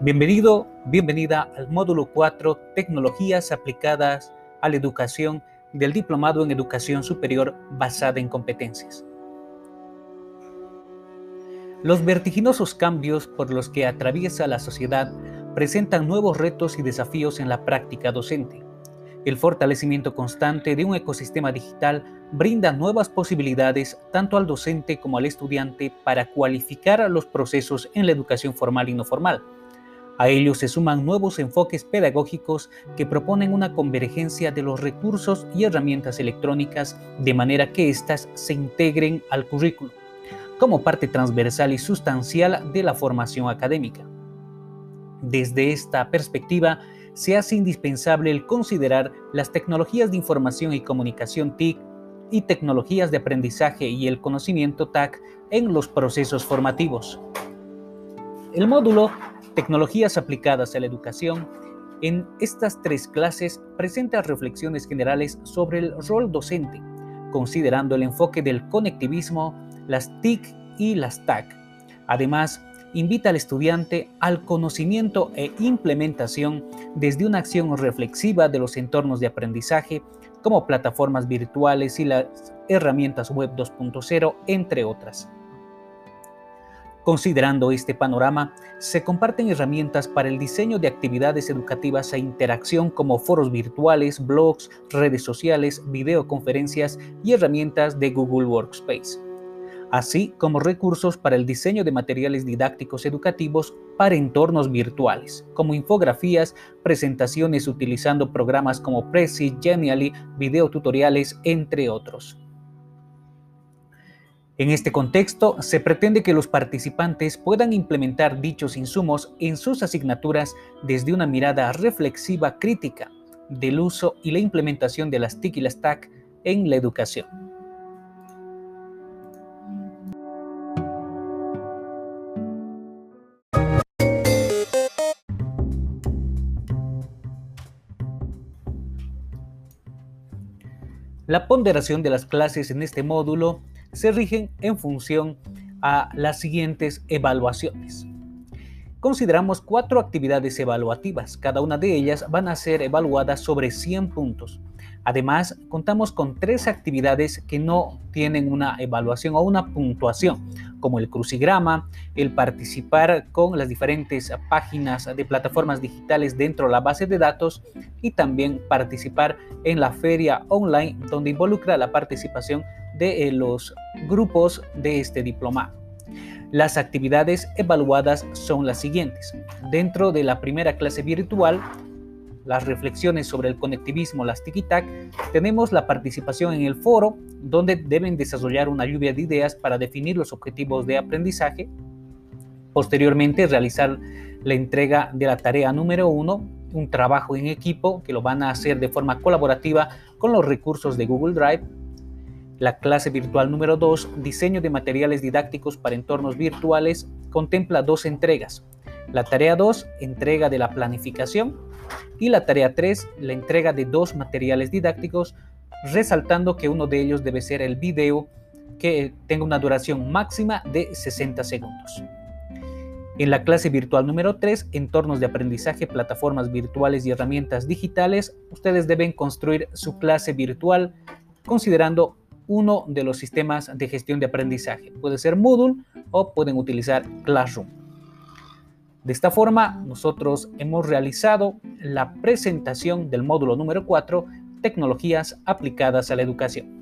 Bienvenido, bienvenida al módulo 4, Tecnologías aplicadas a la educación del Diplomado en Educación Superior basada en competencias. Los vertiginosos cambios por los que atraviesa la sociedad presentan nuevos retos y desafíos en la práctica docente. El fortalecimiento constante de un ecosistema digital brinda nuevas posibilidades tanto al docente como al estudiante para cualificar los procesos en la educación formal y no formal a ello se suman nuevos enfoques pedagógicos que proponen una convergencia de los recursos y herramientas electrónicas de manera que éstas se integren al currículo como parte transversal y sustancial de la formación académica. Desde esta perspectiva, se hace indispensable el considerar las tecnologías de información y comunicación TIC y tecnologías de aprendizaje y el conocimiento TAC en los procesos formativos. El módulo Tecnologías aplicadas a la educación, en estas tres clases presenta reflexiones generales sobre el rol docente, considerando el enfoque del conectivismo, las TIC y las TAC. Además, invita al estudiante al conocimiento e implementación desde una acción reflexiva de los entornos de aprendizaje como plataformas virtuales y las herramientas web 2.0, entre otras. Considerando este panorama, se comparten herramientas para el diseño de actividades educativas e interacción como foros virtuales, blogs, redes sociales, videoconferencias y herramientas de Google Workspace, así como recursos para el diseño de materiales didácticos educativos para entornos virtuales, como infografías, presentaciones utilizando programas como Prezi, Genially, videotutoriales, entre otros. En este contexto, se pretende que los participantes puedan implementar dichos insumos en sus asignaturas desde una mirada reflexiva crítica del uso y la implementación de las TIC y las TAC en la educación. La ponderación de las clases en este módulo se rigen en función a las siguientes evaluaciones. Consideramos cuatro actividades evaluativas, cada una de ellas van a ser evaluadas sobre 100 puntos. Además, contamos con tres actividades que no tienen una evaluación o una puntuación, como el crucigrama, el participar con las diferentes páginas de plataformas digitales dentro de la base de datos y también participar en la feria online donde involucra la participación de eh, los grupos de este diplomado. Las actividades evaluadas son las siguientes. Dentro de la primera clase virtual, las reflexiones sobre el conectivismo, las TikTok, tenemos la participación en el foro, donde deben desarrollar una lluvia de ideas para definir los objetivos de aprendizaje. Posteriormente, realizar la entrega de la tarea número uno, un trabajo en equipo que lo van a hacer de forma colaborativa con los recursos de Google Drive la clase virtual número 2, Diseño de materiales didácticos para entornos virtuales, contempla dos entregas. La tarea 2, entrega de la planificación, y la tarea 3, la entrega de dos materiales didácticos, resaltando que uno de ellos debe ser el video que tenga una duración máxima de 60 segundos. En la clase virtual número 3, entornos de aprendizaje, plataformas virtuales y herramientas digitales, ustedes deben construir su clase virtual considerando uno de los sistemas de gestión de aprendizaje. Puede ser Moodle o pueden utilizar Classroom. De esta forma, nosotros hemos realizado la presentación del módulo número 4, Tecnologías aplicadas a la educación.